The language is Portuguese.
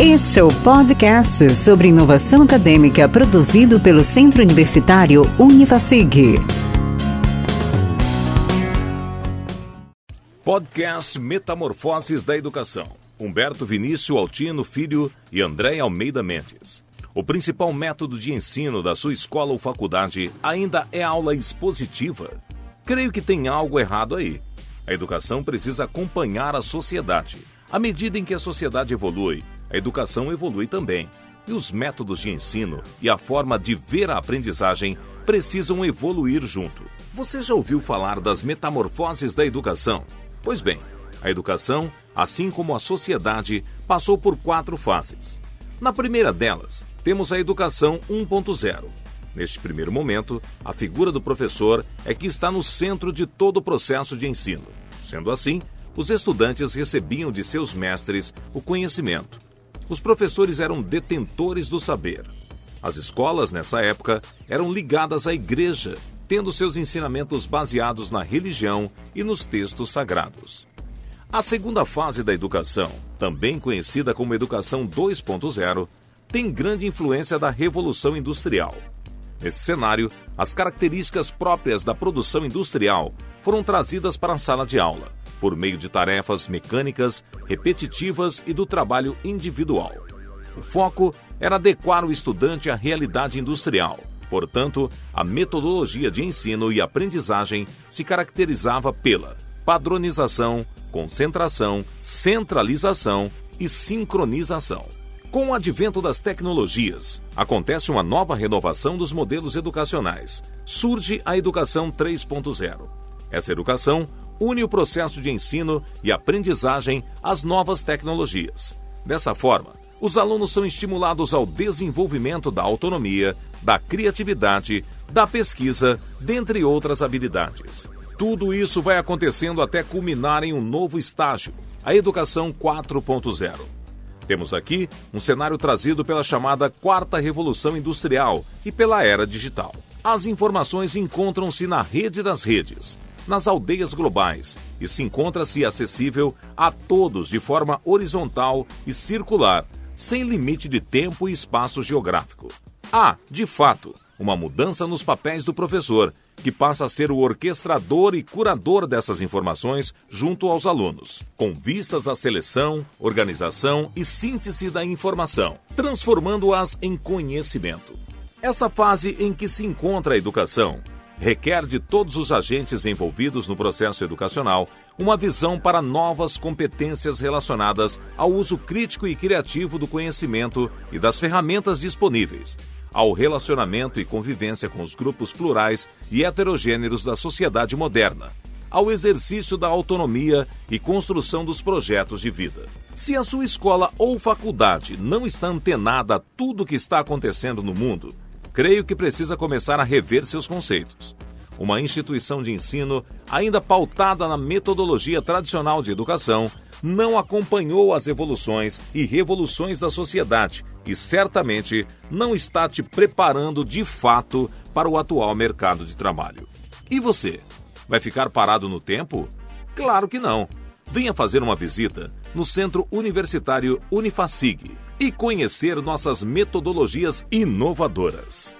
Este é o podcast sobre inovação acadêmica produzido pelo Centro Universitário Univasig. Podcast Metamorfoses da Educação. Humberto Vinícius Altino Filho e André Almeida Mendes. O principal método de ensino da sua escola ou faculdade ainda é aula expositiva? Creio que tem algo errado aí. A educação precisa acompanhar a sociedade. À medida em que a sociedade evolui, a educação evolui também. E os métodos de ensino e a forma de ver a aprendizagem precisam evoluir junto. Você já ouviu falar das metamorfoses da educação? Pois bem, a educação, assim como a sociedade, passou por quatro fases. Na primeira delas, temos a educação 1.0. Neste primeiro momento, a figura do professor é que está no centro de todo o processo de ensino. Sendo assim, os estudantes recebiam de seus mestres o conhecimento, os professores eram detentores do saber. As escolas, nessa época, eram ligadas à igreja, tendo seus ensinamentos baseados na religião e nos textos sagrados. A segunda fase da educação, também conhecida como Educação 2.0, tem grande influência da Revolução Industrial. Nesse cenário, as características próprias da produção industrial foram trazidas para a sala de aula por meio de tarefas mecânicas, repetitivas e do trabalho individual. O foco era adequar o estudante à realidade industrial. Portanto, a metodologia de ensino e aprendizagem se caracterizava pela padronização, concentração, centralização e sincronização. Com o advento das tecnologias, acontece uma nova renovação dos modelos educacionais. Surge a Educação 3.0. Essa educação une o processo de ensino e aprendizagem às novas tecnologias. Dessa forma, os alunos são estimulados ao desenvolvimento da autonomia, da criatividade, da pesquisa, dentre outras habilidades. Tudo isso vai acontecendo até culminar em um novo estágio, a Educação 4.0. Temos aqui um cenário trazido pela chamada Quarta Revolução Industrial e pela Era Digital. As informações encontram-se na rede das redes nas aldeias globais e se encontra-se acessível a todos de forma horizontal e circular, sem limite de tempo e espaço geográfico. Há, de fato, uma mudança nos papéis do professor, que passa a ser o orquestrador e curador dessas informações junto aos alunos, com vistas à seleção, organização e síntese da informação, transformando-as em conhecimento. Essa fase em que se encontra a educação requer de todos os agentes envolvidos no processo educacional uma visão para novas competências relacionadas ao uso crítico e criativo do conhecimento e das ferramentas disponíveis, ao relacionamento e convivência com os grupos plurais e heterogêneos da sociedade moderna, ao exercício da autonomia e construção dos projetos de vida. Se a sua escola ou faculdade não está antenada a tudo o que está acontecendo no mundo, creio que precisa começar a rever seus conceitos. Uma instituição de ensino, ainda pautada na metodologia tradicional de educação, não acompanhou as evoluções e revoluções da sociedade e certamente não está te preparando de fato para o atual mercado de trabalho. E você? Vai ficar parado no tempo? Claro que não. Venha fazer uma visita no Centro Universitário Unifacig e conhecer nossas metodologias inovadoras.